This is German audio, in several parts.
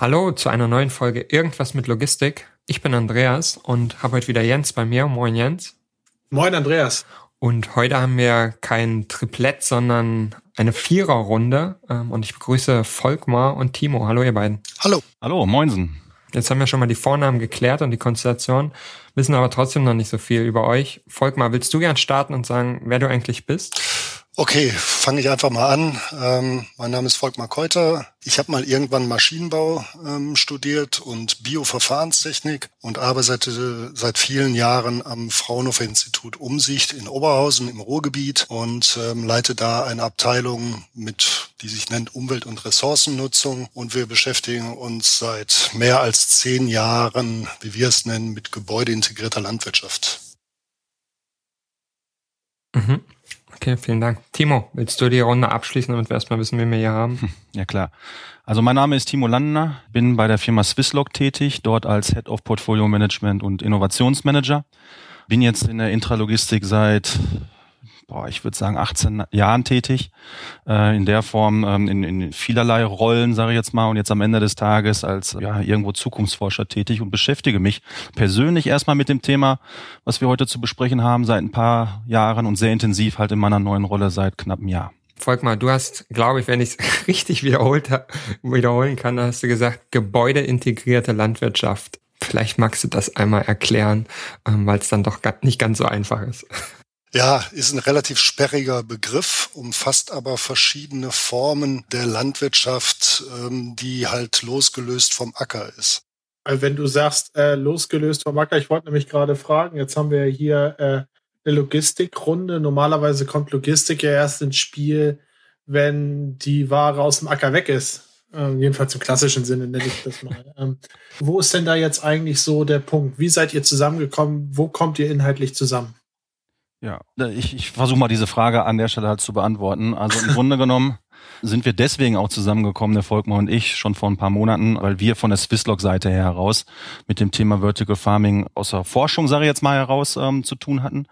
Hallo zu einer neuen Folge Irgendwas mit Logistik. Ich bin Andreas und habe heute wieder Jens bei mir. Moin Jens. Moin Andreas. Und heute haben wir kein Triplett, sondern eine Viererrunde. Ähm, und ich begrüße Volkmar und Timo. Hallo ihr beiden. Hallo. Hallo, moinsen. Jetzt haben wir schon mal die Vornamen geklärt und die Konstellation, wissen aber trotzdem noch nicht so viel über euch. Volkmar, willst du gern starten und sagen, wer du eigentlich bist? Okay, fange ich einfach mal an. Ähm, mein Name ist Volkmar Keuter. Ich habe mal irgendwann Maschinenbau ähm, studiert und Bioverfahrenstechnik und arbeite seit vielen Jahren am Fraunhofer Institut Umsicht in Oberhausen im Ruhrgebiet und ähm, leite da eine Abteilung mit, die sich nennt Umwelt- und Ressourcennutzung. Und wir beschäftigen uns seit mehr als zehn Jahren, wie wir es nennen, mit gebäudeintegrierter Landwirtschaft. Mhm. Okay, vielen Dank. Timo, willst du die Runde abschließen, damit wir erstmal wissen, wen wir hier haben? Hm, ja, klar. Also mein Name ist Timo Landner, bin bei der Firma Swisslog tätig, dort als Head of Portfolio Management und Innovationsmanager. Bin jetzt in der Intralogistik seit boah, ich würde sagen, 18 Jahren tätig, äh, in der Form, ähm, in, in vielerlei Rollen, sage ich jetzt mal, und jetzt am Ende des Tages als ja, irgendwo Zukunftsforscher tätig und beschäftige mich persönlich erstmal mit dem Thema, was wir heute zu besprechen haben, seit ein paar Jahren und sehr intensiv halt in meiner neuen Rolle seit knapp einem Jahr. Volkmar, du hast, glaube ich, wenn ich es richtig wiederholt, wiederholen kann, hast du gesagt, gebäudeintegrierte Landwirtschaft. Vielleicht magst du das einmal erklären, ähm, weil es dann doch nicht ganz so einfach ist. Ja, ist ein relativ sperriger Begriff, umfasst aber verschiedene Formen der Landwirtschaft, ähm, die halt losgelöst vom Acker ist. Also wenn du sagst, äh, losgelöst vom Acker, ich wollte nämlich gerade fragen, jetzt haben wir hier äh, eine Logistikrunde. Normalerweise kommt Logistik ja erst ins Spiel, wenn die Ware aus dem Acker weg ist. Ähm, jedenfalls im klassischen Sinne nenne ich das mal. Ähm, wo ist denn da jetzt eigentlich so der Punkt? Wie seid ihr zusammengekommen? Wo kommt ihr inhaltlich zusammen? Ja, ich, ich versuche mal diese Frage an der Stelle halt zu beantworten. Also im Grunde genommen sind wir deswegen auch zusammengekommen, der Volkmar und ich, schon vor ein paar Monaten, weil wir von der Swisslog-Seite her heraus mit dem Thema Vertical Farming aus der Forschung, sage ich jetzt mal, heraus ähm, zu tun hatten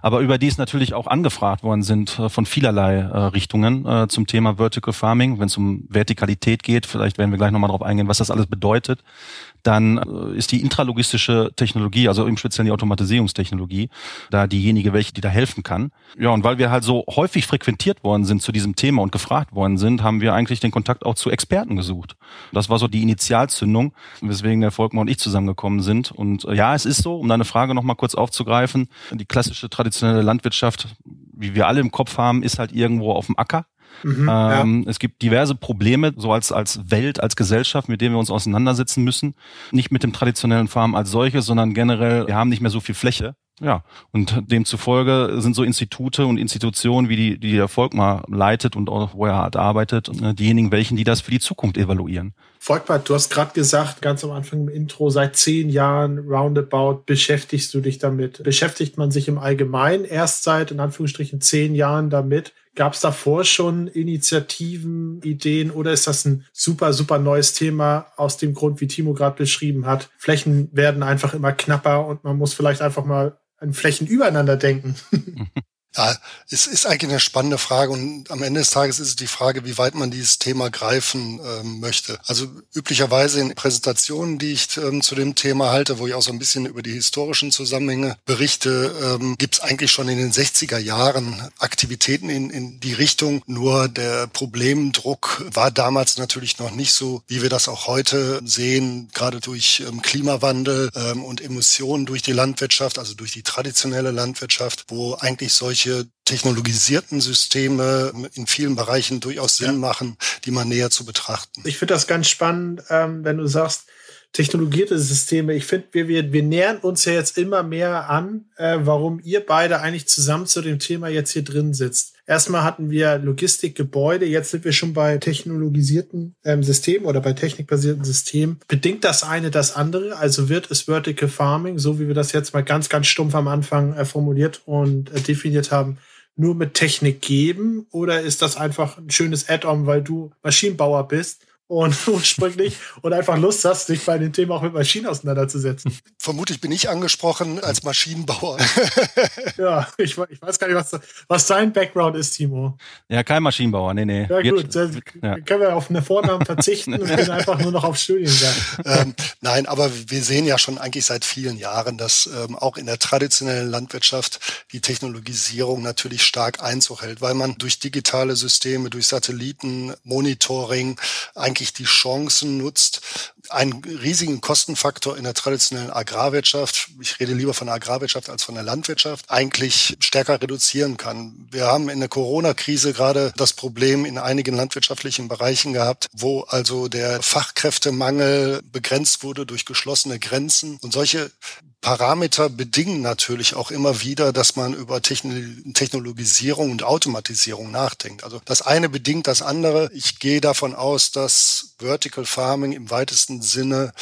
aber überdies natürlich auch angefragt worden sind äh, von vielerlei äh, Richtungen äh, zum Thema Vertical Farming, wenn es um Vertikalität geht. Vielleicht werden wir gleich nochmal darauf eingehen, was das alles bedeutet. Dann äh, ist die intralogistische Technologie, also im Speziellen die Automatisierungstechnologie, da diejenige, welche die da helfen kann. Ja, und weil wir halt so häufig frequentiert worden sind zu diesem Thema und gefragt worden sind, haben wir eigentlich den Kontakt auch zu Experten gesucht. Das war so die Initialzündung, weswegen der Volkmann und ich zusammengekommen sind. Und äh, ja, es ist so, um deine Frage nochmal kurz aufzugreifen, die klassische Tradition traditionelle Landwirtschaft, wie wir alle im Kopf haben, ist halt irgendwo auf dem Acker. Mhm, ähm, ja. Es gibt diverse Probleme, so als, als Welt, als Gesellschaft, mit denen wir uns auseinandersetzen müssen. Nicht mit dem traditionellen Farm als solches, sondern generell, wir haben nicht mehr so viel Fläche. Ja, und demzufolge sind so Institute und Institutionen, wie die, die der Volkmar leitet und auch wo er halt arbeitet, äh, diejenigen, welchen, die das für die Zukunft evaluieren. Volkmar, du hast gerade gesagt, ganz am Anfang im Intro, seit zehn Jahren roundabout beschäftigst du dich damit. Beschäftigt man sich im Allgemeinen erst seit, in Anführungsstrichen, zehn Jahren damit? Gab es davor schon Initiativen, Ideen oder ist das ein super, super neues Thema aus dem Grund, wie Timo gerade beschrieben hat? Flächen werden einfach immer knapper und man muss vielleicht einfach mal an Flächen übereinander denken. Ja, es ist eigentlich eine spannende Frage und am Ende des Tages ist es die Frage, wie weit man dieses Thema greifen ähm, möchte. Also üblicherweise in Präsentationen, die ich ähm, zu dem Thema halte, wo ich auch so ein bisschen über die historischen Zusammenhänge berichte, ähm, gibt es eigentlich schon in den 60er Jahren Aktivitäten in, in die Richtung. Nur der Problemdruck war damals natürlich noch nicht so, wie wir das auch heute sehen, gerade durch ähm, Klimawandel ähm, und Emissionen durch die Landwirtschaft, also durch die traditionelle Landwirtschaft, wo eigentlich solche solche technologisierten Systeme in vielen Bereichen durchaus Sinn ja. machen, die man näher zu betrachten. Ich finde das ganz spannend, ähm, wenn du sagst, technologierte Systeme. Ich finde, wir, wir, wir nähern uns ja jetzt immer mehr an, äh, warum ihr beide eigentlich zusammen zu dem Thema jetzt hier drin sitzt. Erstmal hatten wir Logistikgebäude, jetzt sind wir schon bei technologisierten ähm, Systemen oder bei technikbasierten Systemen. Bedingt das eine das andere? Also wird es Vertical Farming, so wie wir das jetzt mal ganz, ganz stumpf am Anfang äh, formuliert und äh, definiert haben, nur mit Technik geben? Oder ist das einfach ein schönes Add-on, weil du Maschinenbauer bist und ursprünglich und einfach Lust hast, dich bei den Themen auch mit Maschinen auseinanderzusetzen. Vermutlich bin ich angesprochen als Maschinenbauer. ja, ich, ich, weiß gar nicht, was, was dein Background ist, Timo. Ja, kein Maschinenbauer, nee, nee. Ja, gut, dann ja. können wir auf eine Vornamen verzichten und können einfach nur noch auf Studien sein. Ähm, nein, aber wir sehen ja schon eigentlich seit vielen Jahren, dass ähm, auch in der traditionellen Landwirtschaft die Technologisierung natürlich stark Einzug hält, weil man durch digitale Systeme, durch Satelliten, Monitoring eigentlich eigentlich die Chancen nutzt, einen riesigen Kostenfaktor in der traditionellen Agrarwirtschaft, ich rede lieber von der Agrarwirtschaft als von der Landwirtschaft, eigentlich stärker reduzieren kann. Wir haben in der Corona-Krise gerade das Problem in einigen landwirtschaftlichen Bereichen gehabt, wo also der Fachkräftemangel begrenzt wurde durch geschlossene Grenzen. Und solche Parameter bedingen natürlich auch immer wieder, dass man über Technologisierung und Automatisierung nachdenkt. Also das eine bedingt das andere. Ich gehe davon aus, dass Vertical Farming im weitesten Sinne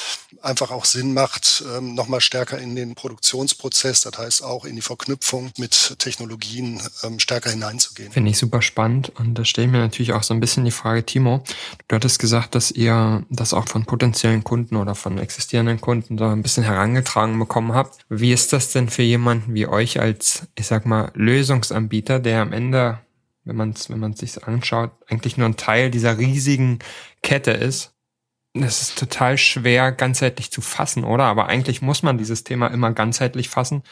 einfach auch Sinn macht, ähm, nochmal stärker in den Produktionsprozess, das heißt auch in die Verknüpfung mit Technologien ähm, stärker hineinzugehen. Finde ich super spannend und da stelle ich mir natürlich auch so ein bisschen die Frage, Timo, du hattest gesagt, dass ihr das auch von potenziellen Kunden oder von existierenden Kunden so ein bisschen herangetragen bekommen habt. Wie ist das denn für jemanden wie euch als, ich sag mal, Lösungsanbieter, der am Ende wenn man es wenn man sich anschaut, eigentlich nur ein Teil dieser riesigen Kette ist das ist total schwer ganzheitlich zu fassen, oder? Aber eigentlich muss man dieses Thema immer ganzheitlich fassen,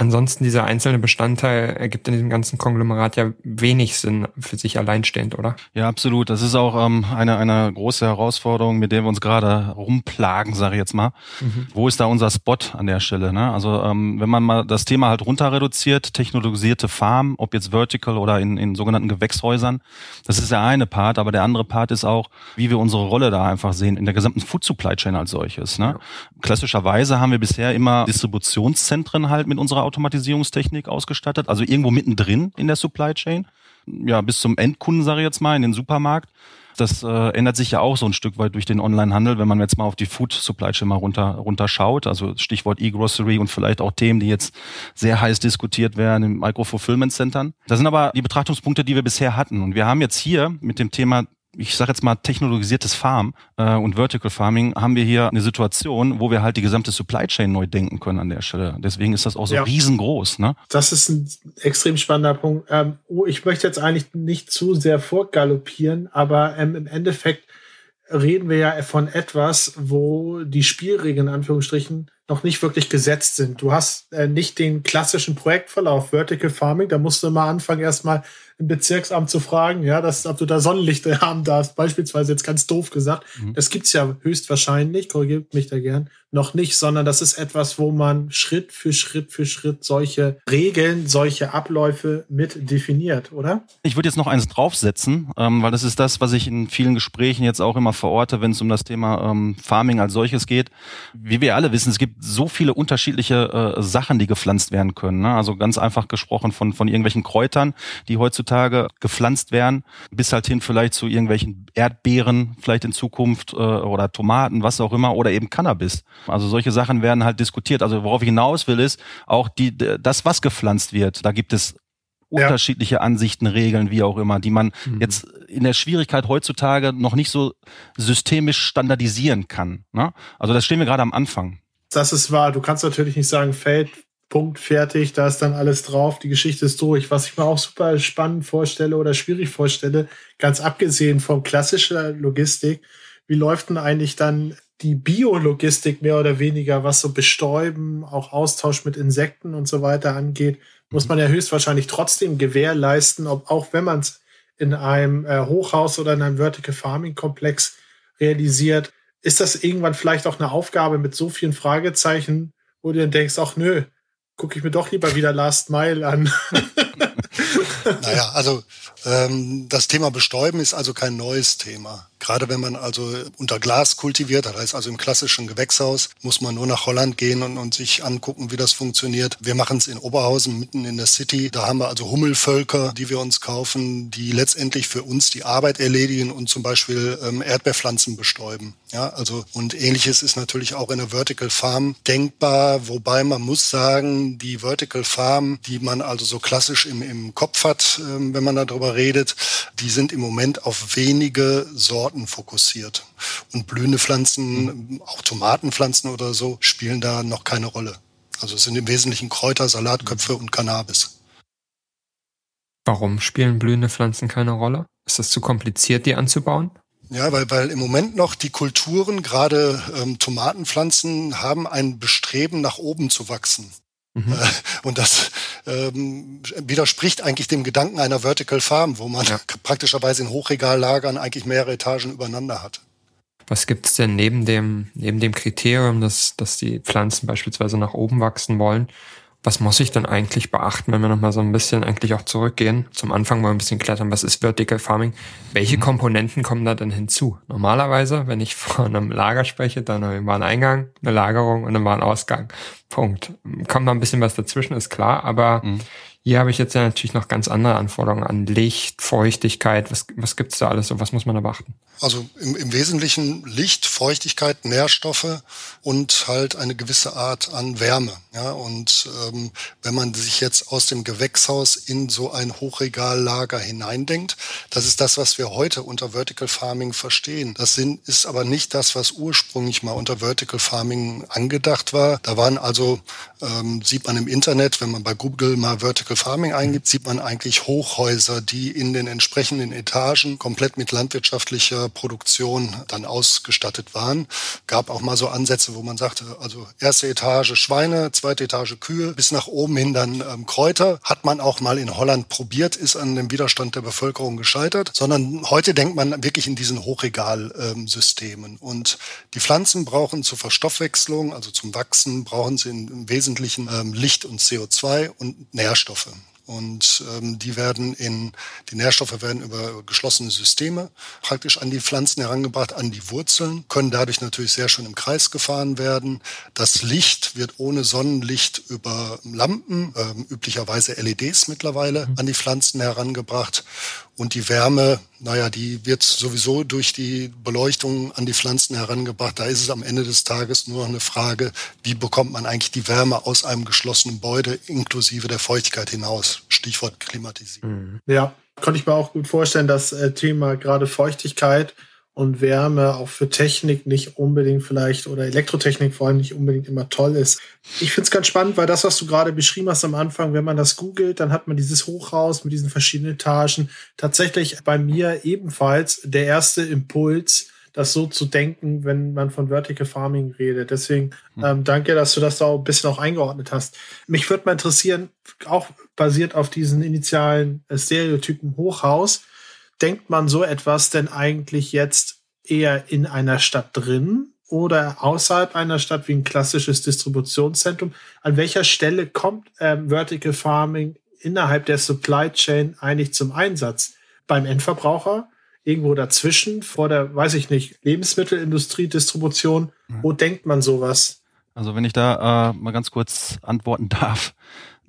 Ansonsten dieser einzelne Bestandteil ergibt in diesem ganzen Konglomerat ja wenig Sinn für sich alleinstehend, oder? Ja, absolut. Das ist auch ähm, eine, eine große Herausforderung, mit der wir uns gerade rumplagen, sage ich jetzt mal. Mhm. Wo ist da unser Spot an der Stelle? Ne? Also ähm, wenn man mal das Thema halt runter reduziert, technologisierte Farm, ob jetzt vertical oder in, in sogenannten Gewächshäusern, das ist der eine Part, aber der andere Part ist auch, wie wir unsere Rolle da einfach sehen in der gesamten Food Supply Chain als solches. Ne? Ja. Klassischerweise haben wir bisher immer Distributionszentren halt mit unserer Automatisierungstechnik ausgestattet, also irgendwo mittendrin in der Supply Chain, ja, bis zum Endkunden, sage ich jetzt mal, in den Supermarkt. Das äh, ändert sich ja auch so ein Stück weit durch den Onlinehandel, wenn man jetzt mal auf die Food Supply Chain mal runter, runterschaut. Also Stichwort E-Grocery und vielleicht auch Themen, die jetzt sehr heiß diskutiert werden im Micro-Fulfillment-Centern. Das sind aber die Betrachtungspunkte, die wir bisher hatten. Und wir haben jetzt hier mit dem Thema ich sage jetzt mal technologisiertes Farm äh, und Vertical Farming haben wir hier eine Situation, wo wir halt die gesamte Supply Chain neu denken können an der Stelle. Deswegen ist das auch so ja. riesengroß. Ne? Das ist ein extrem spannender Punkt. Ähm, oh, ich möchte jetzt eigentlich nicht zu sehr vorgaloppieren, aber ähm, im Endeffekt reden wir ja von etwas, wo die Spielregeln in Anführungsstrichen noch nicht wirklich gesetzt sind. Du hast äh, nicht den klassischen Projektverlauf Vertical Farming, da musst du mal anfangen, erstmal im Bezirksamt zu fragen, ja, dass, ob du da Sonnenlichter haben darfst, beispielsweise jetzt ganz doof gesagt. Mhm. Das gibt's ja höchstwahrscheinlich, korrigiert mich da gern, noch nicht, sondern das ist etwas, wo man Schritt für Schritt für Schritt solche Regeln, solche Abläufe mit definiert, oder? Ich würde jetzt noch eins draufsetzen, ähm, weil das ist das, was ich in vielen Gesprächen jetzt auch immer verorte, wenn es um das Thema ähm, Farming als solches geht. Wie wir alle wissen, es gibt so viele unterschiedliche äh, Sachen, die gepflanzt werden können. Ne? Also ganz einfach gesprochen von, von irgendwelchen Kräutern, die heutzutage gepflanzt werden, bis halt hin vielleicht zu irgendwelchen Erdbeeren, vielleicht in Zukunft äh, oder Tomaten, was auch immer, oder eben Cannabis. Also solche Sachen werden halt diskutiert. Also worauf ich hinaus will, ist auch die, das, was gepflanzt wird. Da gibt es unterschiedliche ja. Ansichten, Regeln, wie auch immer, die man mhm. jetzt in der Schwierigkeit heutzutage noch nicht so systemisch standardisieren kann. Ne? Also das stehen wir gerade am Anfang. Das ist wahr. Du kannst natürlich nicht sagen, Feld, Punkt, fertig, da ist dann alles drauf, die Geschichte ist durch. Was ich mir auch super spannend vorstelle oder schwierig vorstelle, ganz abgesehen vom klassischen Logistik, wie läuft denn eigentlich dann die Biologistik mehr oder weniger, was so Bestäuben, auch Austausch mit Insekten und so weiter angeht, muss man ja höchstwahrscheinlich trotzdem gewährleisten, ob auch wenn man es in einem äh, Hochhaus oder in einem Vertical Farming Komplex realisiert, ist das irgendwann vielleicht auch eine Aufgabe mit so vielen Fragezeichen, wo du dann denkst, ach nö, gucke ich mir doch lieber wieder Last Mile an. naja, also ähm, das Thema Bestäuben ist also kein neues Thema. Gerade wenn man also unter Glas kultiviert, das heißt also im klassischen Gewächshaus, muss man nur nach Holland gehen und, und sich angucken, wie das funktioniert. Wir machen es in Oberhausen, mitten in der City. Da haben wir also Hummelvölker, die wir uns kaufen, die letztendlich für uns die Arbeit erledigen und zum Beispiel ähm, Erdbeerpflanzen bestäuben. Ja, also und ähnliches ist natürlich auch in der Vertical Farm denkbar, wobei man muss sagen, die Vertical Farm, die man also so klassisch im, im Kopf hat, ähm, wenn man darüber redet, die sind im Moment auf wenige Sorten fokussiert. Und blühende Pflanzen, auch Tomatenpflanzen oder so, spielen da noch keine Rolle. Also es sind im Wesentlichen Kräuter, Salatköpfe und Cannabis. Warum spielen blühende Pflanzen keine Rolle? Ist das zu kompliziert, die anzubauen? Ja, weil, weil im Moment noch die Kulturen, gerade ähm, Tomatenpflanzen, haben ein Bestreben, nach oben zu wachsen. Mhm. Äh, und das ähm, widerspricht eigentlich dem Gedanken einer Vertical Farm, wo man ja. praktischerweise in Hochregallagern eigentlich mehrere Etagen übereinander hat. Was gibt es denn neben dem, neben dem Kriterium, dass, dass die Pflanzen beispielsweise nach oben wachsen wollen? Was muss ich denn eigentlich beachten, wenn wir nochmal so ein bisschen eigentlich auch zurückgehen? Zum Anfang mal ein bisschen klettern, was ist Vertical Farming? Welche mhm. Komponenten kommen da denn hinzu? Normalerweise, wenn ich von einem Lager spreche, dann war ein Eingang, eine Lagerung und dann war ein Ausgang. Punkt. Kommt noch ein bisschen was dazwischen, ist klar, aber mhm. Hier habe ich jetzt ja natürlich noch ganz andere Anforderungen an Licht, Feuchtigkeit. Was, was gibt es da alles und was muss man da beachten? Also im, im Wesentlichen Licht, Feuchtigkeit, Nährstoffe und halt eine gewisse Art an Wärme. Ja, und ähm, wenn man sich jetzt aus dem Gewächshaus in so ein Hochregallager hineindenkt, das ist das, was wir heute unter Vertical Farming verstehen. Das sind, ist aber nicht das, was ursprünglich mal unter Vertical Farming angedacht war. Da waren also, ähm, sieht man im Internet, wenn man bei Google mal Vertical Vertical Farming eingibt, sieht man eigentlich Hochhäuser, die in den entsprechenden Etagen komplett mit landwirtschaftlicher Produktion dann ausgestattet waren. Gab auch mal so Ansätze, wo man sagte, also erste Etage Schweine, zweite Etage Kühe, bis nach oben hin dann ähm, Kräuter. Hat man auch mal in Holland probiert, ist an dem Widerstand der Bevölkerung gescheitert, sondern heute denkt man wirklich in diesen Hochregalsystemen. Ähm, und die Pflanzen brauchen zur Verstoffwechslung, also zum Wachsen, brauchen sie im Wesentlichen ähm, Licht und CO2 und Nährstoffe. Nährstoffe. Und ähm, die werden in, die Nährstoffe werden über geschlossene Systeme praktisch an die Pflanzen herangebracht, an die Wurzeln, können dadurch natürlich sehr schön im Kreis gefahren werden. Das Licht wird ohne Sonnenlicht über Lampen, ähm, üblicherweise LEDs mittlerweile, mhm. an die Pflanzen herangebracht. Und die Wärme, naja, die wird sowieso durch die Beleuchtung an die Pflanzen herangebracht. Da ist es am Ende des Tages nur noch eine Frage, wie bekommt man eigentlich die Wärme aus einem geschlossenen Gebäude inklusive der Feuchtigkeit hinaus? Stichwort Klimatisierung. Mhm. Ja, konnte ich mir auch gut vorstellen, das äh, Thema gerade Feuchtigkeit und Wärme auch für Technik nicht unbedingt vielleicht oder Elektrotechnik vor allem nicht unbedingt immer toll ist. Ich finde es ganz spannend, weil das, was du gerade beschrieben hast am Anfang, wenn man das googelt, dann hat man dieses Hochhaus mit diesen verschiedenen Etagen. Tatsächlich bei mir ebenfalls der erste Impuls, das so zu denken, wenn man von Vertical Farming redet. Deswegen hm. ähm, danke, dass du das da ein bisschen auch eingeordnet hast. Mich würde mal interessieren, auch basiert auf diesen initialen äh, Stereotypen Hochhaus, denkt man so etwas denn eigentlich jetzt eher in einer Stadt drin oder außerhalb einer Stadt wie ein klassisches Distributionszentrum? An welcher Stelle kommt ähm, Vertical Farming innerhalb der Supply Chain eigentlich zum Einsatz? Beim Endverbraucher? Irgendwo dazwischen, vor der, weiß ich nicht, Lebensmittelindustrie, Distribution? Wo denkt man sowas? Also wenn ich da äh, mal ganz kurz antworten darf.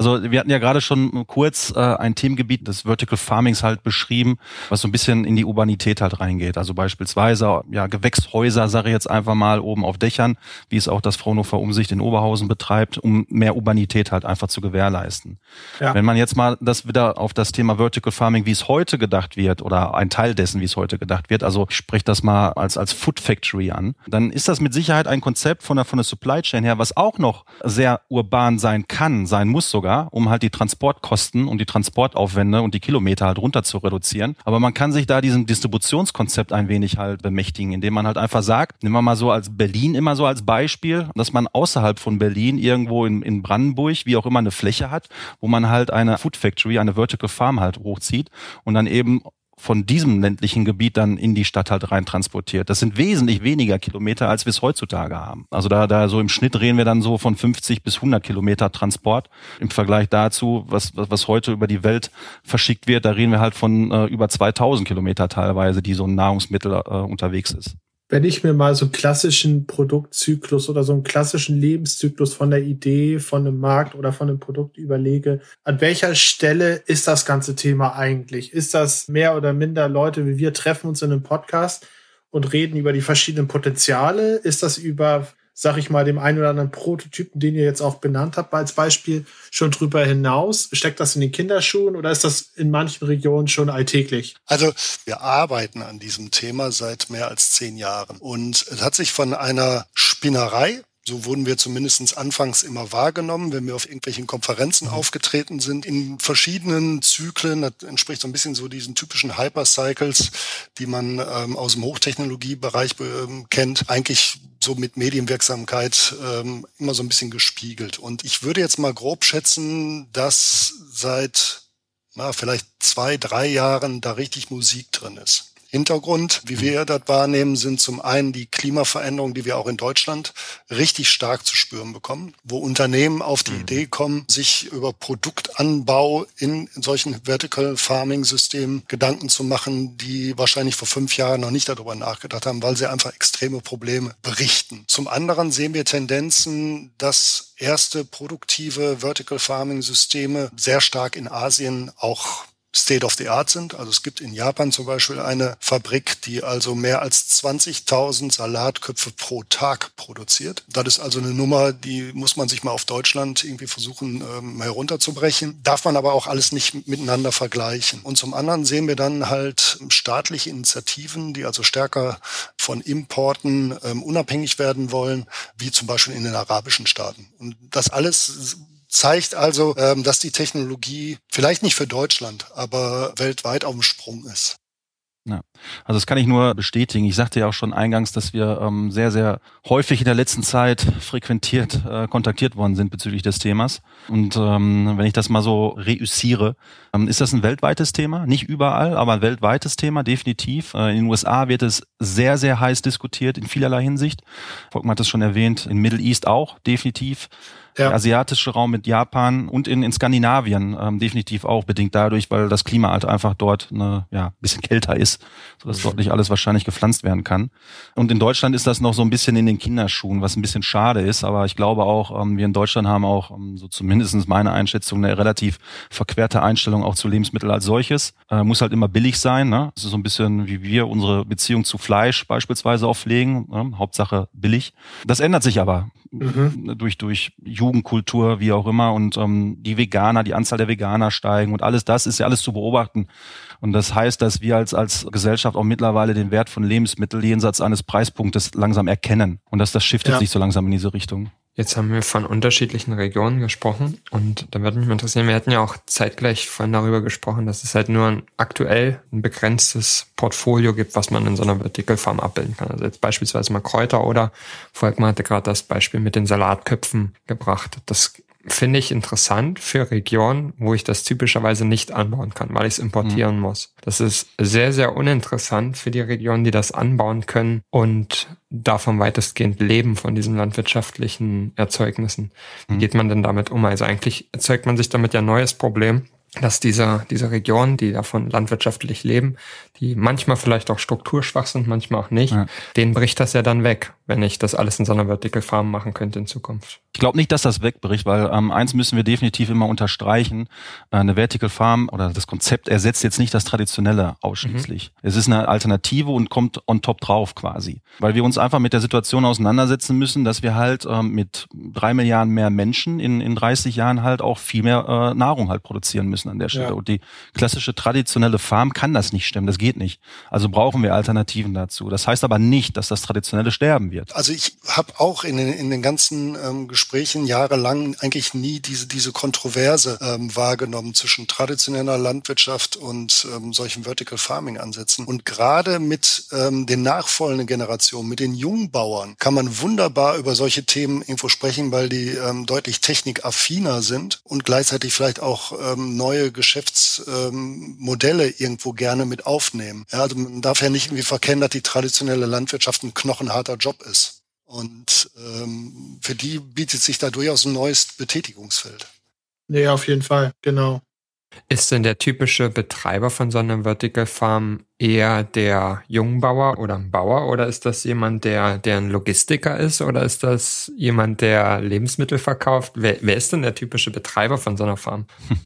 Also wir hatten ja gerade schon kurz äh, ein Themengebiet des Vertical Farmings halt beschrieben, was so ein bisschen in die Urbanität halt reingeht. Also beispielsweise ja Gewächshäuser, sage ich jetzt einfach mal, oben auf Dächern, wie es auch das Fraunhofer Umsicht in Oberhausen betreibt, um mehr Urbanität halt einfach zu gewährleisten. Ja. Wenn man jetzt mal das wieder auf das Thema Vertical Farming, wie es heute gedacht wird, oder ein Teil dessen, wie es heute gedacht wird, also ich spreche das mal als, als Food Factory an, dann ist das mit Sicherheit ein Konzept von der, von der Supply Chain her, was auch noch sehr urban sein kann, sein muss sogar sogar, um halt die Transportkosten und die Transportaufwände und die Kilometer halt runter zu reduzieren. Aber man kann sich da diesem Distributionskonzept ein wenig halt bemächtigen, indem man halt einfach sagt, nehmen wir mal so als Berlin immer so als Beispiel, dass man außerhalb von Berlin irgendwo in, in Brandenburg, wie auch immer, eine Fläche hat, wo man halt eine Food Factory, eine Vertical Farm halt hochzieht und dann eben von diesem ländlichen Gebiet dann in die Stadt halt rein transportiert. Das sind wesentlich weniger Kilometer, als wir es heutzutage haben. Also da, da so im Schnitt reden wir dann so von 50 bis 100 Kilometer Transport im Vergleich dazu, was, was, was heute über die Welt verschickt wird. Da reden wir halt von äh, über 2000 Kilometer teilweise, die so ein Nahrungsmittel äh, unterwegs ist wenn ich mir mal so einen klassischen Produktzyklus oder so einen klassischen Lebenszyklus von der Idee, von einem Markt oder von einem Produkt überlege, an welcher Stelle ist das ganze Thema eigentlich? Ist das mehr oder minder Leute wie wir treffen uns in einem Podcast und reden über die verschiedenen Potenziale? Ist das über sag ich mal, dem einen oder anderen Prototypen, den ihr jetzt auch benannt habt, als Beispiel, schon drüber hinaus? Steckt das in den Kinderschuhen oder ist das in manchen Regionen schon alltäglich? Also wir arbeiten an diesem Thema seit mehr als zehn Jahren und es hat sich von einer Spinnerei so wurden wir zumindest anfangs immer wahrgenommen, wenn wir auf irgendwelchen Konferenzen mhm. aufgetreten sind, in verschiedenen Zyklen. Das entspricht so ein bisschen so diesen typischen Hypercycles, die man ähm, aus dem Hochtechnologiebereich ähm, kennt. Eigentlich so mit Medienwirksamkeit ähm, immer so ein bisschen gespiegelt. Und ich würde jetzt mal grob schätzen, dass seit na, vielleicht zwei, drei Jahren da richtig Musik drin ist. Hintergrund, wie wir das wahrnehmen, sind zum einen die Klimaveränderungen, die wir auch in Deutschland richtig stark zu spüren bekommen, wo Unternehmen auf die mhm. Idee kommen, sich über Produktanbau in solchen Vertical Farming Systemen Gedanken zu machen, die wahrscheinlich vor fünf Jahren noch nicht darüber nachgedacht haben, weil sie einfach extreme Probleme berichten. Zum anderen sehen wir Tendenzen, dass erste produktive Vertical Farming Systeme sehr stark in Asien auch State of the Art sind. Also es gibt in Japan zum Beispiel eine Fabrik, die also mehr als 20.000 Salatköpfe pro Tag produziert. Das ist also eine Nummer, die muss man sich mal auf Deutschland irgendwie versuchen ähm, herunterzubrechen. Darf man aber auch alles nicht miteinander vergleichen. Und zum anderen sehen wir dann halt staatliche Initiativen, die also stärker von Importen ähm, unabhängig werden wollen, wie zum Beispiel in den arabischen Staaten. Und das alles zeigt also, ähm, dass die Technologie vielleicht nicht für Deutschland, aber weltweit auf dem Sprung ist. Ja, also das kann ich nur bestätigen. Ich sagte ja auch schon eingangs, dass wir ähm, sehr, sehr häufig in der letzten Zeit frequentiert äh, kontaktiert worden sind bezüglich des Themas. Und ähm, wenn ich das mal so reüssiere, ähm, ist das ein weltweites Thema. Nicht überall, aber ein weltweites Thema, definitiv. Äh, in den USA wird es sehr, sehr heiß diskutiert in vielerlei Hinsicht. Volkmann hat es schon erwähnt, in Middle East auch, definitiv ja. der asiatische Raum mit Japan und in, in Skandinavien ähm, definitiv auch bedingt dadurch, weil das Klima halt einfach dort eine, ja, bisschen kälter ist, sodass mhm. dort nicht alles wahrscheinlich gepflanzt werden kann. Und in Deutschland ist das noch so ein bisschen in den Kinderschuhen, was ein bisschen schade ist, aber ich glaube auch, ähm, wir in Deutschland haben auch, ähm, so zumindestens meine Einschätzung, eine relativ verquerte Einstellung auch zu Lebensmitteln als solches. Äh, muss halt immer billig sein. Ne? Das ist so ein bisschen wie wir unsere Beziehung zu Fleisch beispielsweise auch pflegen. Ne? Hauptsache billig. Das ändert sich aber mhm. durch, durch Jugendkultur, wie auch immer, und ähm, die Veganer, die Anzahl der Veganer steigen und alles das ist ja alles zu beobachten. Und das heißt, dass wir als, als Gesellschaft auch mittlerweile den Wert von Lebensmitteln jenseits eines Preispunktes langsam erkennen. Und dass das shiftet ja. sich so langsam in diese Richtung. Jetzt haben wir von unterschiedlichen Regionen gesprochen und da würde mich mal interessieren, wir hatten ja auch zeitgleich vorhin darüber gesprochen, dass es halt nur ein aktuell ein begrenztes Portfolio gibt, was man in so einer Vertical Farm abbilden kann. Also jetzt beispielsweise mal Kräuter oder Volkmann hatte gerade das Beispiel mit den Salatköpfen gebracht. Das finde ich interessant für Regionen, wo ich das typischerweise nicht anbauen kann, weil ich es importieren mhm. muss. Das ist sehr, sehr uninteressant für die Regionen, die das anbauen können und davon weitestgehend leben von diesen landwirtschaftlichen Erzeugnissen. Wie mhm. geht man denn damit um? Also eigentlich erzeugt man sich damit ja ein neues Problem, dass diese, diese Regionen, die davon landwirtschaftlich leben, die manchmal vielleicht auch strukturschwach sind, manchmal auch nicht, ja. denen bricht das ja dann weg, wenn ich das alles in so einer Vertical Farm machen könnte in Zukunft. Ich glaube nicht, dass das wegbricht, weil ähm, eins müssen wir definitiv immer unterstreichen. Äh, eine Vertical Farm oder das Konzept ersetzt jetzt nicht das Traditionelle ausschließlich. Mhm. Es ist eine Alternative und kommt on top drauf quasi. Weil wir uns einfach mit der Situation auseinandersetzen müssen, dass wir halt ähm, mit drei Milliarden mehr Menschen in, in 30 Jahren halt auch viel mehr äh, Nahrung halt produzieren müssen an der Stelle. Ja. Und die klassische traditionelle Farm kann das nicht stemmen. Das geht nicht. Also brauchen wir Alternativen dazu. Das heißt aber nicht, dass das Traditionelle sterben wird. Also ich habe auch in den, in den ganzen ähm, Gesprächen jahrelang eigentlich nie diese, diese Kontroverse ähm, wahrgenommen zwischen traditioneller Landwirtschaft und ähm, solchen Vertical Farming Ansätzen. Und gerade mit ähm, den nachfolgenden Generationen, mit den jungen Bauern, kann man wunderbar über solche Themen irgendwo sprechen, weil die ähm, deutlich technikaffiner sind und gleichzeitig vielleicht auch ähm, neue Geschäftsmodelle ähm, irgendwo gerne mit aufnehmen. Ja, also man darf ja nicht irgendwie verkennen, dass die traditionelle Landwirtschaft ein knochenharter Job ist. Und ähm, für die bietet sich da durchaus ein neues Betätigungsfeld. Nee, auf jeden Fall, genau. Ist denn der typische Betreiber von so einer Vertical Farm eher der Jungbauer oder ein Bauer oder ist das jemand, der, der ein Logistiker ist oder ist das jemand, der Lebensmittel verkauft? Wer, wer ist denn der typische Betreiber von so einer Farm?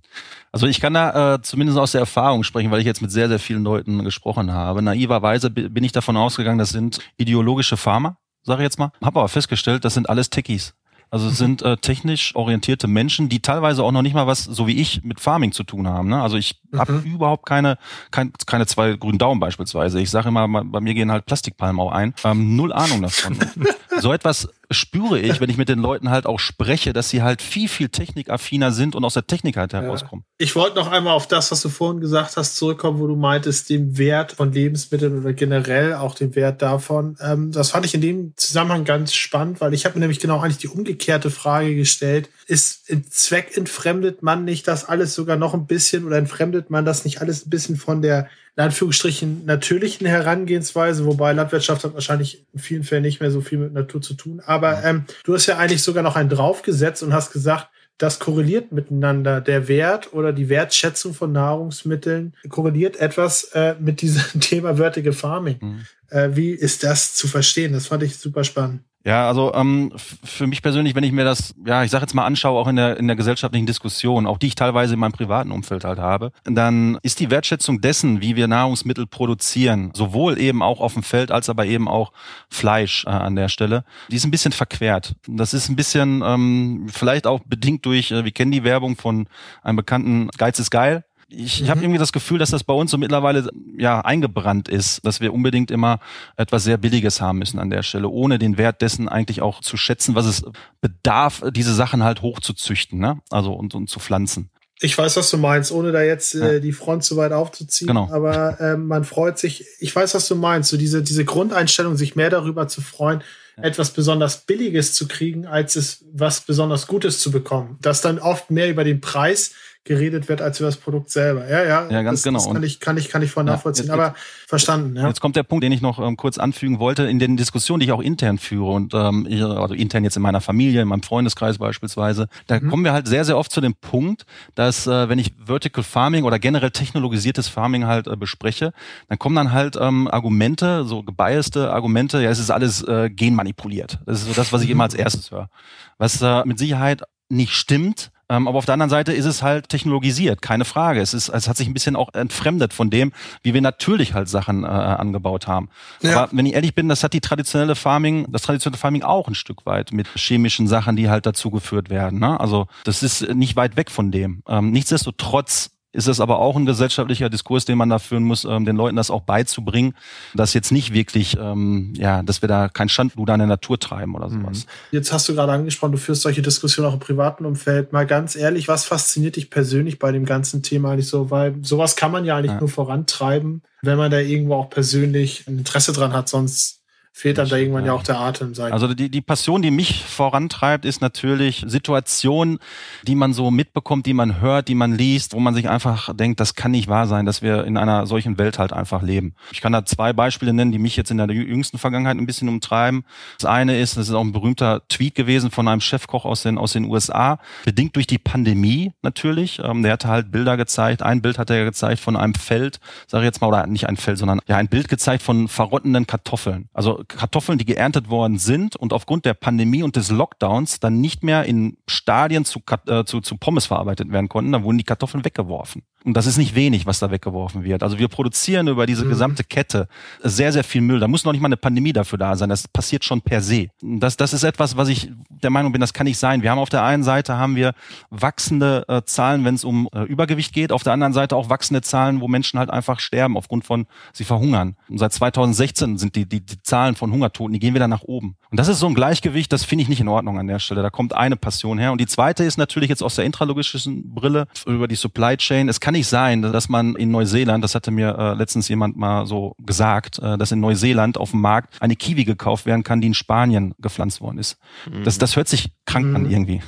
Also ich kann da äh, zumindest aus der Erfahrung sprechen, weil ich jetzt mit sehr, sehr vielen Leuten gesprochen habe. Naiverweise bin ich davon ausgegangen, das sind ideologische Farmer, sage ich jetzt mal. Habe aber festgestellt, das sind alles Techies. Also es sind äh, technisch orientierte Menschen, die teilweise auch noch nicht mal was, so wie ich, mit Farming zu tun haben. Ne? Also ich mhm. habe überhaupt keine, kein, keine zwei grünen Daumen beispielsweise. Ich sage immer, bei mir gehen halt Plastikpalmen auch ein. Ähm, null Ahnung davon. so etwas spüre ich, wenn ich mit den Leuten halt auch spreche, dass sie halt viel, viel technikaffiner sind und aus der Technik halt herauskommen. Ja. Ich wollte noch einmal auf das, was du vorhin gesagt hast, zurückkommen, wo du meintest, den Wert von Lebensmitteln oder generell auch den Wert davon. Ähm, das fand ich in dem Zusammenhang ganz spannend, weil ich habe mir nämlich genau eigentlich die umgekehrte Frage gestellt. Ist Zweck entfremdet man nicht das alles sogar noch ein bisschen oder entfremdet man das nicht alles ein bisschen von der in Anführungsstrichen natürlichen Herangehensweise, wobei Landwirtschaft hat wahrscheinlich in vielen Fällen nicht mehr so viel mit Natur zu tun. Aber ähm, du hast ja eigentlich sogar noch einen draufgesetzt und hast gesagt, das korreliert miteinander. Der Wert oder die Wertschätzung von Nahrungsmitteln korreliert etwas äh, mit diesem Thema Vertical Farming. Mhm. Äh, wie ist das zu verstehen? Das fand ich super spannend. Ja, also ähm, für mich persönlich, wenn ich mir das, ja, ich sage jetzt mal anschaue, auch in der in der gesellschaftlichen Diskussion, auch die ich teilweise in meinem privaten Umfeld halt habe, dann ist die Wertschätzung dessen, wie wir Nahrungsmittel produzieren, sowohl eben auch auf dem Feld als aber eben auch Fleisch äh, an der Stelle, die ist ein bisschen verquert. Das ist ein bisschen ähm, vielleicht auch bedingt durch, äh, wir kennen die Werbung von einem bekannten Geiz ist geil ich, ich habe mhm. irgendwie das Gefühl, dass das bei uns so mittlerweile ja eingebrannt ist, dass wir unbedingt immer etwas sehr Billiges haben müssen an der Stelle, ohne den Wert dessen eigentlich auch zu schätzen, was es bedarf, diese Sachen halt hochzuzüchten, ne? Also und, und zu pflanzen. Ich weiß, was du meinst, ohne da jetzt äh, die Front zu weit aufzuziehen. Genau. Aber äh, man freut sich, ich weiß, was du meinst, so diese, diese Grundeinstellung, sich mehr darüber zu freuen, ja. etwas besonders Billiges zu kriegen, als es was besonders Gutes zu bekommen. Das dann oft mehr über den Preis geredet wird als über das Produkt selber. Ja, ja, ja ganz das, genau. Das kann ich, kann ich, kann ich voll nachvollziehen, ja, jetzt, aber verstanden. Ja. Jetzt kommt der Punkt, den ich noch ähm, kurz anfügen wollte. In den Diskussionen, die ich auch intern führe und ähm, also intern jetzt in meiner Familie, in meinem Freundeskreis beispielsweise, da mhm. kommen wir halt sehr, sehr oft zu dem Punkt, dass äh, wenn ich Vertical Farming oder generell technologisiertes Farming halt äh, bespreche, dann kommen dann halt ähm, Argumente, so gebiaste Argumente, ja, es ist alles äh, genmanipuliert. Das ist so das, was ich immer als erstes höre. Was äh, mit Sicherheit nicht stimmt, ähm, aber auf der anderen Seite ist es halt technologisiert, keine Frage. Es, ist, es hat sich ein bisschen auch entfremdet von dem, wie wir natürlich halt Sachen äh, angebaut haben. Ja. Aber wenn ich ehrlich bin, das hat die traditionelle Farming, das traditionelle Farming auch ein Stück weit mit chemischen Sachen, die halt dazugeführt werden. Ne? Also das ist nicht weit weg von dem. Ähm, nichtsdestotrotz ist es aber auch ein gesellschaftlicher Diskurs, den man da führen muss, ähm, den Leuten das auch beizubringen, dass jetzt nicht wirklich, ähm, ja, dass wir da kein Schandluder in der Natur treiben oder sowas. Mhm. Jetzt hast du gerade angesprochen, du führst solche Diskussionen auch im privaten Umfeld. Mal ganz ehrlich, was fasziniert dich persönlich bei dem ganzen Thema eigentlich so? Weil sowas kann man ja eigentlich ja. nur vorantreiben, wenn man da irgendwo auch persönlich ein Interesse dran hat, sonst fehlt dann da irgendwann ja auch der Atem. Sein. Also die, die Passion, die mich vorantreibt, ist natürlich Situationen, die man so mitbekommt, die man hört, die man liest, wo man sich einfach denkt, das kann nicht wahr sein, dass wir in einer solchen Welt halt einfach leben. Ich kann da zwei Beispiele nennen, die mich jetzt in der jüngsten Vergangenheit ein bisschen umtreiben. Das eine ist, das ist auch ein berühmter Tweet gewesen von einem Chefkoch aus den, aus den USA, bedingt durch die Pandemie natürlich. Ähm, der hatte halt Bilder gezeigt. Ein Bild hat er gezeigt von einem Feld, sage ich jetzt mal, oder nicht ein Feld, sondern ja ein Bild gezeigt von verrottenden Kartoffeln. Also Kartoffeln, die geerntet worden sind und aufgrund der Pandemie und des Lockdowns dann nicht mehr in Stadien zu, äh, zu, zu Pommes verarbeitet werden konnten, dann wurden die Kartoffeln weggeworfen. Und das ist nicht wenig, was da weggeworfen wird. Also wir produzieren über diese mhm. gesamte Kette sehr, sehr viel Müll. Da muss noch nicht mal eine Pandemie dafür da sein. Das passiert schon per se. Das, das ist etwas, was ich der Meinung bin, das kann nicht sein. Wir haben auf der einen Seite haben wir wachsende äh, Zahlen, wenn es um äh, Übergewicht geht. Auf der anderen Seite auch wachsende Zahlen, wo Menschen halt einfach sterben aufgrund von, sie verhungern. Und seit 2016 sind die, die, die Zahlen Zahlen von Hungertoten, die gehen wieder nach oben. Und das ist so ein Gleichgewicht, das finde ich nicht in Ordnung an der Stelle. Da kommt eine Passion her. Und die zweite ist natürlich jetzt aus der intralogistischen Brille über die Supply Chain. Es kann nicht sein, dass man in Neuseeland, das hatte mir äh, letztens jemand mal so gesagt, äh, dass in Neuseeland auf dem Markt eine Kiwi gekauft werden kann, die in Spanien gepflanzt worden ist. Mhm. Das, das hört sich krank mhm. an irgendwie.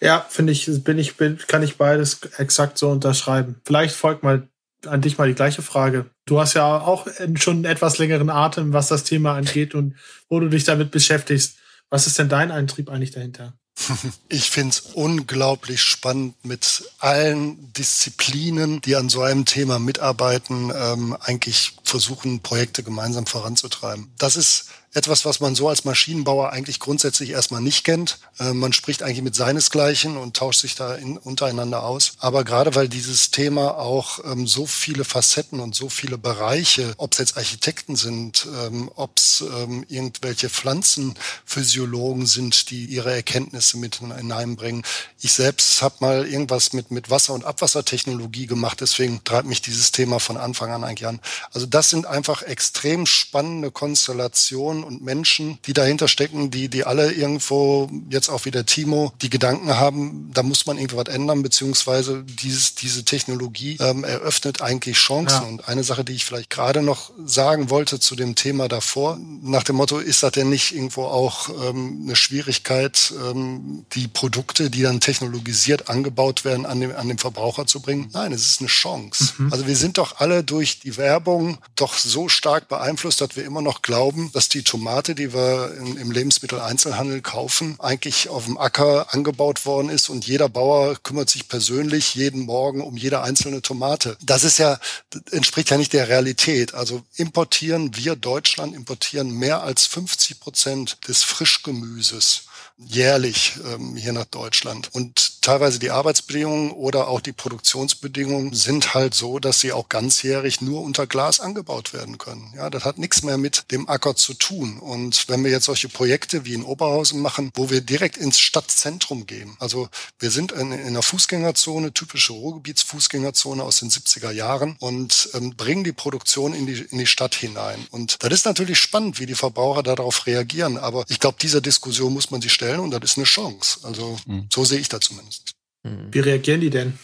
Ja, finde ich, bin ich, bin, kann ich beides exakt so unterschreiben. Vielleicht folgt mal an dich mal die gleiche Frage. Du hast ja auch schon einen etwas längeren Atem, was das Thema angeht und wo du dich damit beschäftigst. Was ist denn dein Eintrieb eigentlich dahinter? Ich finde es unglaublich spannend, mit allen Disziplinen, die an so einem Thema mitarbeiten, ähm, eigentlich versuchen, Projekte gemeinsam voranzutreiben. Das ist etwas, was man so als Maschinenbauer eigentlich grundsätzlich erstmal nicht kennt. Äh, man spricht eigentlich mit seinesgleichen und tauscht sich da in, untereinander aus. Aber gerade weil dieses Thema auch ähm, so viele Facetten und so viele Bereiche, ob es jetzt Architekten sind, ähm, ob es ähm, irgendwelche Pflanzenphysiologen sind, die ihre Erkenntnisse mit hineinbringen. Ich selbst habe mal irgendwas mit, mit Wasser- und Abwassertechnologie gemacht, deswegen treibt mich dieses Thema von Anfang an eigentlich an. Also das sind einfach extrem spannende Konstellationen, und Menschen, die dahinter stecken, die, die alle irgendwo, jetzt auch wieder Timo, die Gedanken haben, da muss man irgendwas ändern, beziehungsweise dieses, diese Technologie ähm, eröffnet eigentlich Chancen. Ja. Und eine Sache, die ich vielleicht gerade noch sagen wollte zu dem Thema davor, nach dem Motto, ist das denn nicht irgendwo auch ähm, eine Schwierigkeit, ähm, die Produkte, die dann technologisiert angebaut werden, an dem, an den Verbraucher zu bringen? Nein, es ist eine Chance. Mhm. Also wir sind doch alle durch die Werbung doch so stark beeinflusst, dass wir immer noch glauben, dass die Tomate, die wir im Lebensmitteleinzelhandel kaufen, eigentlich auf dem Acker angebaut worden ist und jeder Bauer kümmert sich persönlich jeden Morgen um jede einzelne Tomate. Das ist ja, entspricht ja nicht der Realität. Also importieren wir Deutschland importieren mehr als 50 Prozent des Frischgemüses jährlich ähm, hier nach Deutschland. Und teilweise die Arbeitsbedingungen oder auch die Produktionsbedingungen sind halt so, dass sie auch ganzjährig nur unter Glas angebaut werden können. Ja, das hat nichts mehr mit dem Acker zu tun. Und wenn wir jetzt solche Projekte wie in Oberhausen machen, wo wir direkt ins Stadtzentrum gehen, also wir sind in, in einer Fußgängerzone, typische Ruhrgebietsfußgängerzone aus den 70er Jahren und ähm, bringen die Produktion in die, in die Stadt hinein. Und das ist natürlich spannend, wie die Verbraucher darauf reagieren. Aber ich glaube, dieser Diskussion muss man sich stellen und das ist eine Chance. Also mhm. so sehe ich das zumindest. Wie reagieren die denn?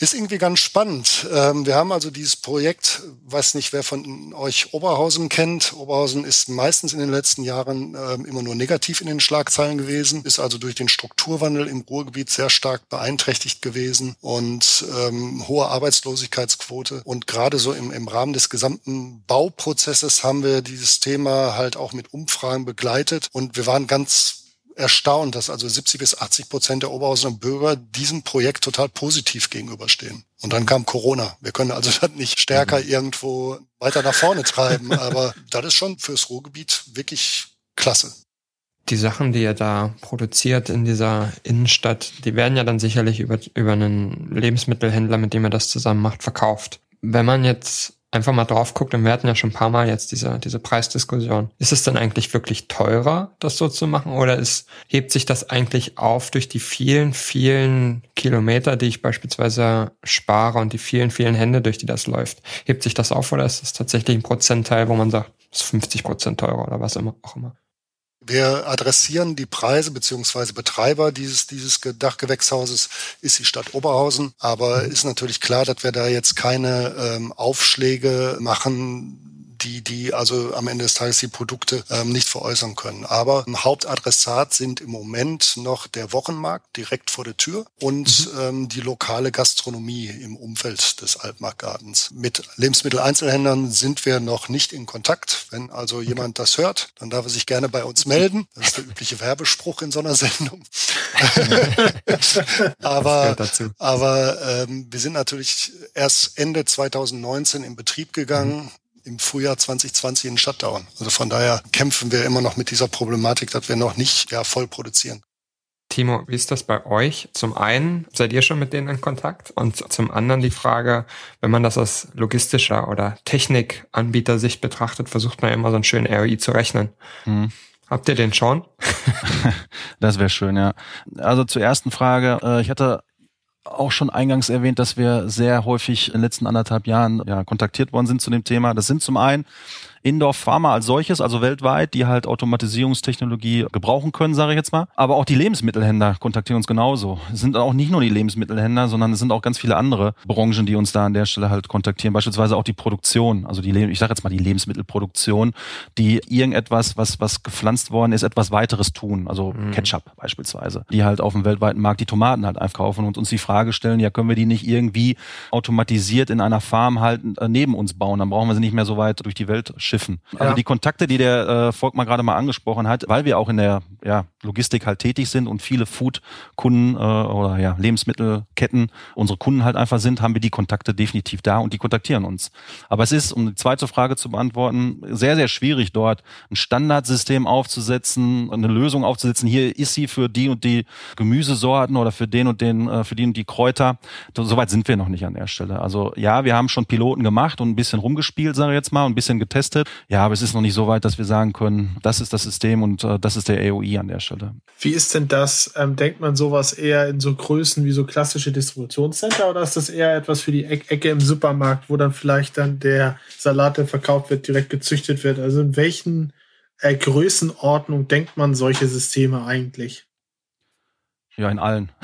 Ist irgendwie ganz spannend. Ähm, wir haben also dieses Projekt, weiß nicht, wer von euch Oberhausen kennt. Oberhausen ist meistens in den letzten Jahren ähm, immer nur negativ in den Schlagzeilen gewesen, ist also durch den Strukturwandel im Ruhrgebiet sehr stark beeinträchtigt gewesen und ähm, hohe Arbeitslosigkeitsquote. Und gerade so im, im Rahmen des gesamten Bauprozesses haben wir dieses Thema halt auch mit Umfragen begleitet und wir waren ganz erstaunt, dass also 70 bis 80 Prozent der Oberhausener Bürger diesem Projekt total positiv gegenüberstehen. Und dann kam Corona. Wir können also das nicht stärker mhm. irgendwo weiter nach vorne treiben, aber das ist schon fürs Ruhrgebiet wirklich klasse. Die Sachen, die ihr da produziert in dieser Innenstadt, die werden ja dann sicherlich über, über einen Lebensmittelhändler, mit dem ihr das zusammen macht, verkauft. Wenn man jetzt einfach mal drauf guckt, und wir hatten ja schon ein paar Mal jetzt diese, diese Preisdiskussion, ist es denn eigentlich wirklich teurer, das so zu machen? Oder ist, hebt sich das eigentlich auf durch die vielen, vielen Kilometer, die ich beispielsweise spare und die vielen, vielen Hände, durch die das läuft? Hebt sich das auf oder ist es tatsächlich ein Prozentteil, wo man sagt, es ist 50 Prozent teurer oder was immer, auch immer? Wir adressieren die Preise beziehungsweise Betreiber dieses, dieses Dachgewächshauses ist die Stadt Oberhausen. Aber mhm. ist natürlich klar, dass wir da jetzt keine ähm, Aufschläge machen, die, die also am Ende des Tages die Produkte ähm, nicht veräußern können. Aber Hauptadressat sind im Moment noch der Wochenmarkt direkt vor der Tür und mhm. ähm, die lokale Gastronomie im Umfeld des Altmarktgartens. Mit Lebensmitteleinzelhändlern sind wir noch nicht in Kontakt. Wenn also okay. jemand das hört, dann darf er sich gerne bei uns melden. Das ist der übliche Werbespruch in so einer Sendung. aber aber ähm, wir sind natürlich erst Ende 2019 in Betrieb gegangen. Mhm im Frühjahr 2020 in Shutdown. Also von daher kämpfen wir immer noch mit dieser Problematik, dass wir noch nicht ja, voll produzieren. Timo, wie ist das bei euch? Zum einen, seid ihr schon mit denen in Kontakt? Und zum anderen die Frage, wenn man das aus logistischer oder Technikanbieter-Sicht betrachtet, versucht man immer so einen schönen ROI zu rechnen. Hm. Habt ihr den schon? das wäre schön, ja. Also zur ersten Frage. Äh, ich hatte auch schon eingangs erwähnt, dass wir sehr häufig in den letzten anderthalb Jahren ja, kontaktiert worden sind zu dem Thema. Das sind zum einen Indoor-Pharma als solches, also weltweit, die halt Automatisierungstechnologie gebrauchen können, sage ich jetzt mal. Aber auch die Lebensmittelhändler kontaktieren uns genauso. Es sind auch nicht nur die Lebensmittelhändler, sondern es sind auch ganz viele andere Branchen, die uns da an der Stelle halt kontaktieren. Beispielsweise auch die Produktion, also die, ich sage jetzt mal die Lebensmittelproduktion, die irgendetwas, was, was gepflanzt worden ist, etwas weiteres tun. Also mhm. Ketchup beispielsweise, die halt auf dem weltweiten Markt die Tomaten halt einkaufen und uns die Frage stellen, ja, können wir die nicht irgendwie automatisiert in einer Farm halt äh, neben uns bauen? Dann brauchen wir sie nicht mehr so weit durch die Welt schiffen. Also ja. die Kontakte, die der äh, Volkmar gerade mal angesprochen hat, weil wir auch in der ja, Logistik halt tätig sind und viele Food-Kunden äh, oder ja, Lebensmittelketten unsere Kunden halt einfach sind, haben wir die Kontakte definitiv da und die kontaktieren uns. Aber es ist, um die zweite Frage zu beantworten, sehr, sehr schwierig dort ein Standardsystem aufzusetzen, eine Lösung aufzusetzen. Hier ist sie für die und die Gemüsesorten oder für den und den, äh, für die und die Kräuter. Soweit sind wir noch nicht an der Stelle. Also ja, wir haben schon Piloten gemacht und ein bisschen rumgespielt, sage ich jetzt mal, und ein bisschen getestet. Ja, aber es ist noch nicht so weit, dass wir sagen können, das ist das System und äh, das ist der AOI an der Stelle. Wie ist denn das? Ähm, denkt man sowas eher in so Größen wie so klassische Distributionscenter oder ist das eher etwas für die Ecke im Supermarkt, wo dann vielleicht dann der Salat, der verkauft wird, direkt gezüchtet wird? Also in welchen äh, Größenordnung denkt man solche Systeme eigentlich? Ja, in allen.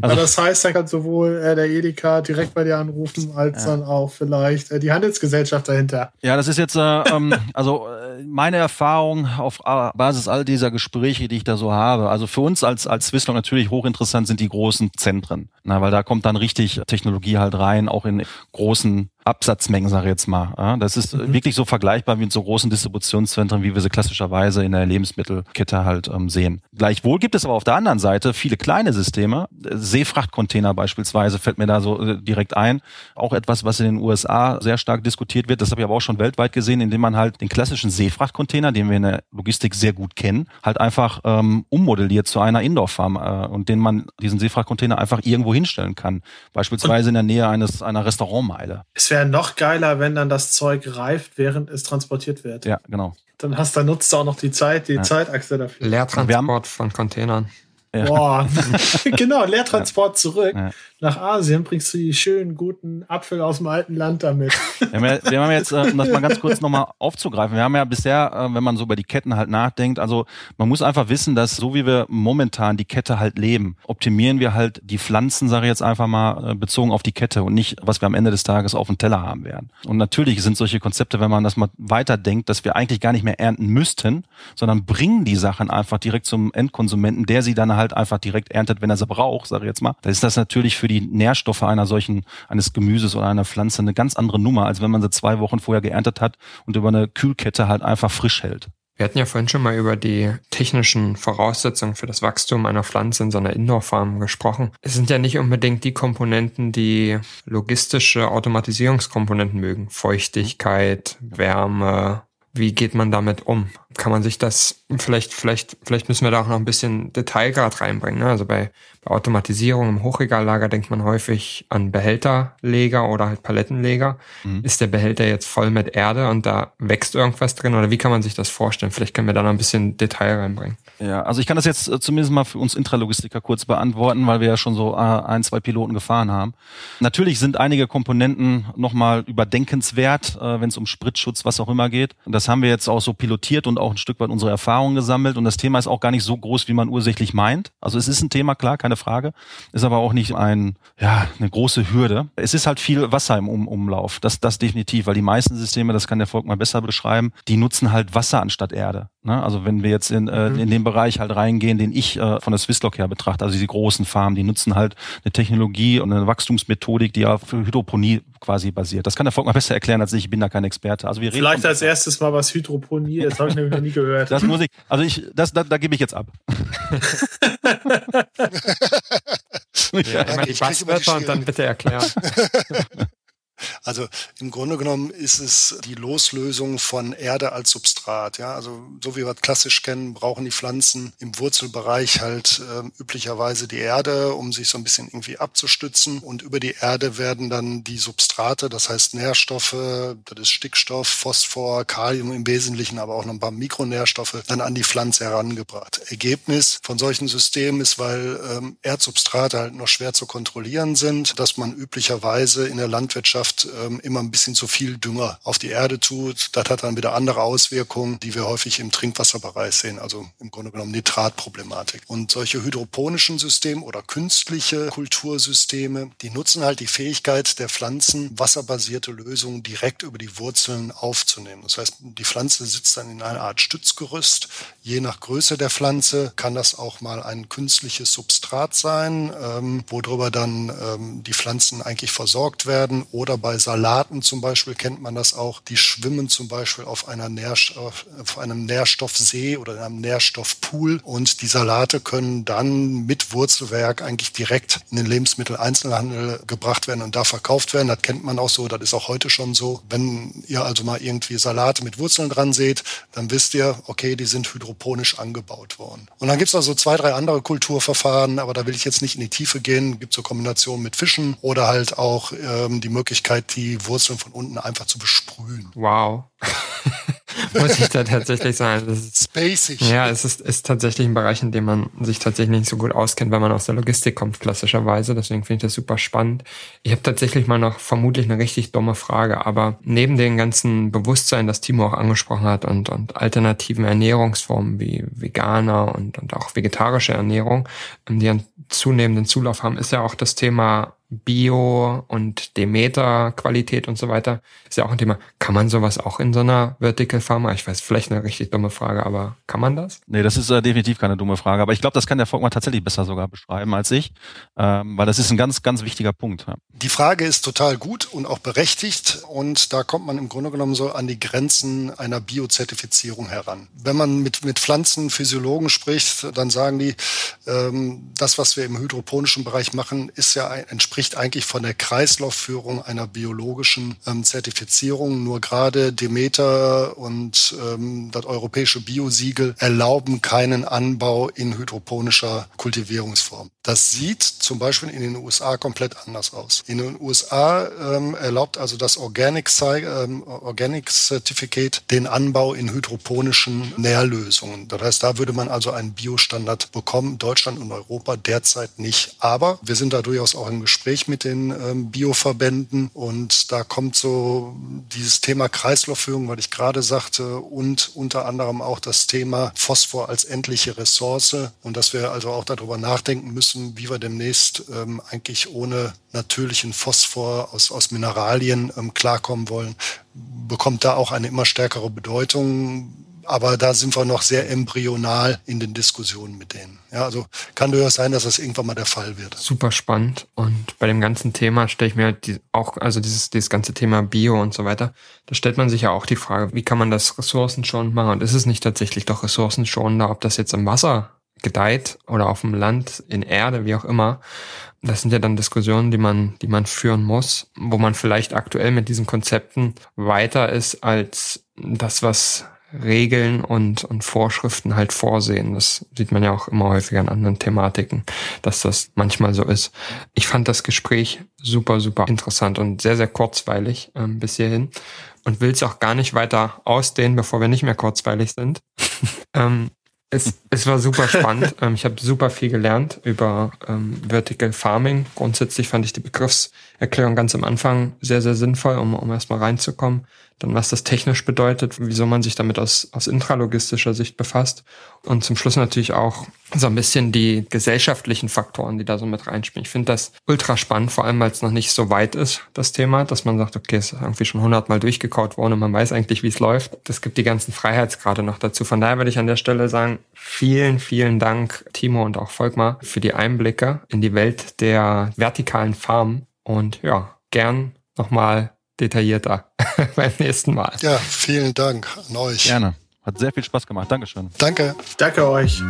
Also, das heißt, dann kann sowohl äh, der Edeka direkt bei dir anrufen, als ja. dann auch vielleicht äh, die Handelsgesellschaft dahinter. Ja, das ist jetzt, äh, ähm, also äh, meine Erfahrung auf äh, Basis all dieser Gespräche, die ich da so habe. Also für uns als, als Swisslog natürlich hochinteressant sind die großen Zentren. Na, weil da kommt dann richtig Technologie halt rein, auch in großen Absatzmengen, sage ich jetzt mal. Das ist mhm. wirklich so vergleichbar wie in so großen Distributionszentren, wie wir sie klassischerweise in der Lebensmittelkette halt ähm, sehen. Gleichwohl gibt es aber auf der anderen Seite viele kleine Systeme. Seefrachtcontainer beispielsweise fällt mir da so äh, direkt ein. Auch etwas, was in den USA sehr stark diskutiert wird. Das habe ich aber auch schon weltweit gesehen, indem man halt den klassischen Seefrachtcontainer, den wir in der Logistik sehr gut kennen, halt einfach ähm, ummodelliert zu einer Indoor-Farm äh, und den man diesen Seefrachtcontainer einfach irgendwo hinstellen kann. Beispielsweise in der Nähe eines einer Restaurantmeile wäre noch geiler, wenn dann das Zeug reift, während es transportiert wird. Ja, genau. Dann hast, dann nutzt du auch noch die Zeit, die ja. Zeitachse dafür. Leertransport von Containern. Ja. Boah, genau, Leertransport zurück. Nach Asien, bringst du die schönen, guten Apfel aus dem alten Land damit. Wir haben, ja, wir haben jetzt, äh, um das mal ganz kurz nochmal aufzugreifen, wir haben ja bisher, äh, wenn man so über die Ketten halt nachdenkt, also man muss einfach wissen, dass so wie wir momentan die Kette halt leben, optimieren wir halt die Pflanzen, sage ich jetzt einfach mal, äh, bezogen auf die Kette und nicht, was wir am Ende des Tages auf dem Teller haben werden. Und natürlich sind solche Konzepte, wenn man das mal weiterdenkt, dass wir eigentlich gar nicht mehr ernten müssten, sondern bringen die Sachen einfach direkt zum Endkonsumenten, der sie dann halt einfach direkt erntet, wenn er sie braucht, sage ich jetzt mal. Da ist das natürlich für für die Nährstoffe einer solchen, eines Gemüses oder einer Pflanze eine ganz andere Nummer, als wenn man sie zwei Wochen vorher geerntet hat und über eine Kühlkette halt einfach frisch hält. Wir hatten ja vorhin schon mal über die technischen Voraussetzungen für das Wachstum einer Pflanze in so einer Indoor-Farm gesprochen. Es sind ja nicht unbedingt die Komponenten, die logistische Automatisierungskomponenten mögen. Feuchtigkeit, Wärme. Wie geht man damit um? Kann man sich das, vielleicht, vielleicht, vielleicht müssen wir da auch noch ein bisschen Detailgrad reinbringen. Ne? Also bei Automatisierung im Hochregallager denkt man häufig an Behälterleger oder halt Palettenleger. Mhm. Ist der Behälter jetzt voll mit Erde und da wächst irgendwas drin oder wie kann man sich das vorstellen? Vielleicht können wir da noch ein bisschen Detail reinbringen. Ja, also ich kann das jetzt äh, zumindest mal für uns Intralogistiker kurz beantworten, weil wir ja schon so äh, ein, zwei Piloten gefahren haben. Natürlich sind einige Komponenten nochmal überdenkenswert, äh, wenn es um Spritschutz, was auch immer geht. Das haben wir jetzt auch so pilotiert und auch ein Stück weit unsere Erfahrungen gesammelt und das Thema ist auch gar nicht so groß, wie man ursächlich meint. Also es ist ein Thema, klar, keine Frage. Ist aber auch nicht ein, ja, eine große Hürde. Es ist halt viel Wasser im um Umlauf. Das, das definitiv, weil die meisten Systeme, das kann der Volk mal besser beschreiben, die nutzen halt Wasser anstatt Erde. Ne? Also wenn wir jetzt in, äh, mhm. in den Bereich halt reingehen, den ich äh, von der Swisslock her betrachte, also die großen Farmen, die nutzen halt eine Technologie und eine Wachstumsmethodik, die auf Hydroponie quasi basiert. Das kann der Volk mal besser erklären als ich, ich bin da kein Experte. Also wir reden Vielleicht als erstes mal was Hydroponie, das habe ich nämlich noch nie gehört. Das muss ich, also ich, das, da, da gebe ich jetzt ab. ja, immer die Buzzwörter und dann bitte erklären. Also im Grunde genommen ist es die Loslösung von Erde als Substrat. Ja, also so wie wir es klassisch kennen, brauchen die Pflanzen im Wurzelbereich halt äh, üblicherweise die Erde, um sich so ein bisschen irgendwie abzustützen. Und über die Erde werden dann die Substrate, das heißt Nährstoffe, das ist Stickstoff, Phosphor, Kalium im Wesentlichen, aber auch noch ein paar Mikronährstoffe, dann an die Pflanze herangebracht. Ergebnis von solchen Systemen ist, weil ähm, Erdsubstrate halt noch schwer zu kontrollieren sind, dass man üblicherweise in der Landwirtschaft oft ähm, immer ein bisschen zu viel Dünger auf die Erde tut. Das hat dann wieder andere Auswirkungen, die wir häufig im Trinkwasserbereich sehen, also im Grunde genommen Nitratproblematik. Und solche hydroponischen Systeme oder künstliche Kultursysteme, die nutzen halt die Fähigkeit der Pflanzen, wasserbasierte Lösungen direkt über die Wurzeln aufzunehmen. Das heißt, die Pflanze sitzt dann in einer Art Stützgerüst. Je nach Größe der Pflanze kann das auch mal ein künstliches Substrat sein, ähm, worüber dann ähm, die Pflanzen eigentlich versorgt werden. Oder bei Salaten zum Beispiel kennt man das auch. Die schwimmen zum Beispiel auf, einer Nährstoff, auf einem Nährstoffsee oder in einem Nährstoffpool. Und die Salate können dann mit Wurzelwerk eigentlich direkt in den Lebensmitteleinzelhandel gebracht werden und da verkauft werden. Das kennt man auch so. Das ist auch heute schon so. Wenn ihr also mal irgendwie Salate mit Wurzeln dran seht, dann wisst ihr, okay, die sind hydroponisch angebaut worden. Und dann gibt es noch so zwei, drei andere Kulturverfahren, aber da will ich jetzt nicht in die Tiefe gehen. Gibt so Kombinationen mit Fischen oder halt auch ähm, die Möglichkeit, die Wurzeln von unten einfach zu besprühen. Wow. muss ich da tatsächlich sagen. Das ist, Spacig. Ja, es ist, ist tatsächlich ein Bereich, in dem man sich tatsächlich nicht so gut auskennt, wenn man aus der Logistik kommt, klassischerweise. Deswegen finde ich das super spannend. Ich habe tatsächlich mal noch vermutlich eine richtig dumme Frage, aber neben dem ganzen Bewusstsein, das Timo auch angesprochen hat und, und alternativen Ernährungsformen wie Veganer und, und auch vegetarische Ernährung, die einen zunehmenden Zulauf haben, ist ja auch das Thema Bio und Demeter-Qualität und so weiter, ist ja auch ein Thema. Kann man sowas auch in so einer Vertical Pharma? Ich weiß, vielleicht eine richtig dumme Frage, aber kann man das? Nee, das ist äh, definitiv keine dumme Frage. Aber ich glaube, das kann der Volkmann tatsächlich besser sogar beschreiben als ich, ähm, weil das ist ein ganz, ganz wichtiger Punkt. Ja. Die Frage ist total gut und auch berechtigt und da kommt man im Grunde genommen so an die Grenzen einer Biozertifizierung heran. Wenn man mit, mit Pflanzenphysiologen spricht, dann sagen die, ähm, das, was wir im hydroponischen Bereich machen, ist ja ein, entspricht eigentlich von der Kreislaufführung einer biologischen ähm, Zertifizierung. Nur gerade Demeter und ähm, das europäische Biosiegel erlauben keinen Anbau in hydroponischer Kultivierungsform. Das sieht zum Beispiel in den USA komplett anders aus. In den USA ähm, erlaubt also das Organic, ähm, Organic Certificate den Anbau in hydroponischen Nährlösungen. Das heißt, da würde man also einen Biostandard bekommen. Deutschland und Europa derzeit nicht. Aber wir sind da durchaus auch im Gespräch mit den ähm, Bioverbänden und da kommt so dieses Thema Kreislaufführung, weil ich gerade sagte, und unter anderem auch das Thema Phosphor als endliche Ressource und dass wir also auch darüber nachdenken müssen, wie wir demnächst ähm, eigentlich ohne natürlichen Phosphor aus, aus Mineralien ähm, klarkommen wollen, bekommt da auch eine immer stärkere Bedeutung aber da sind wir noch sehr embryonal in den Diskussionen mit denen. Ja, also kann durchaus sein, dass das irgendwann mal der Fall wird. Super spannend. Und bei dem ganzen Thema stelle ich mir halt die, auch, also dieses, dieses ganze Thema Bio und so weiter, da stellt man sich ja auch die Frage, wie kann man das ressourcenschonend machen? Und ist es nicht tatsächlich doch ressourcenschonender, ob das jetzt im Wasser gedeiht oder auf dem Land, in Erde, wie auch immer. Das sind ja dann Diskussionen, die man, die man führen muss, wo man vielleicht aktuell mit diesen Konzepten weiter ist als das, was Regeln und, und Vorschriften halt vorsehen. Das sieht man ja auch immer häufiger an anderen Thematiken, dass das manchmal so ist. Ich fand das Gespräch super, super interessant und sehr, sehr kurzweilig ähm, bis hierhin und will es auch gar nicht weiter ausdehnen, bevor wir nicht mehr kurzweilig sind. ähm, es, es war super spannend. ähm, ich habe super viel gelernt über ähm, Vertical Farming. Grundsätzlich fand ich die Begriffserklärung ganz am Anfang sehr, sehr sinnvoll, um, um erstmal reinzukommen dann was das technisch bedeutet, wieso man sich damit aus, aus intralogistischer Sicht befasst und zum Schluss natürlich auch so ein bisschen die gesellschaftlichen Faktoren, die da so mit reinspielen. Ich finde das ultra spannend, vor allem weil es noch nicht so weit ist, das Thema, dass man sagt, okay, es ist irgendwie schon hundertmal durchgekaut worden und man weiß eigentlich, wie es läuft. Das gibt die ganzen Freiheitsgrade noch dazu. Von daher würde ich an der Stelle sagen, vielen, vielen Dank, Timo und auch Volkmar, für die Einblicke in die Welt der vertikalen Farmen und ja, gern nochmal detaillierter beim nächsten Mal. Ja, vielen Dank an euch. Gerne. Hat sehr viel Spaß gemacht. Dankeschön. Danke. Danke euch.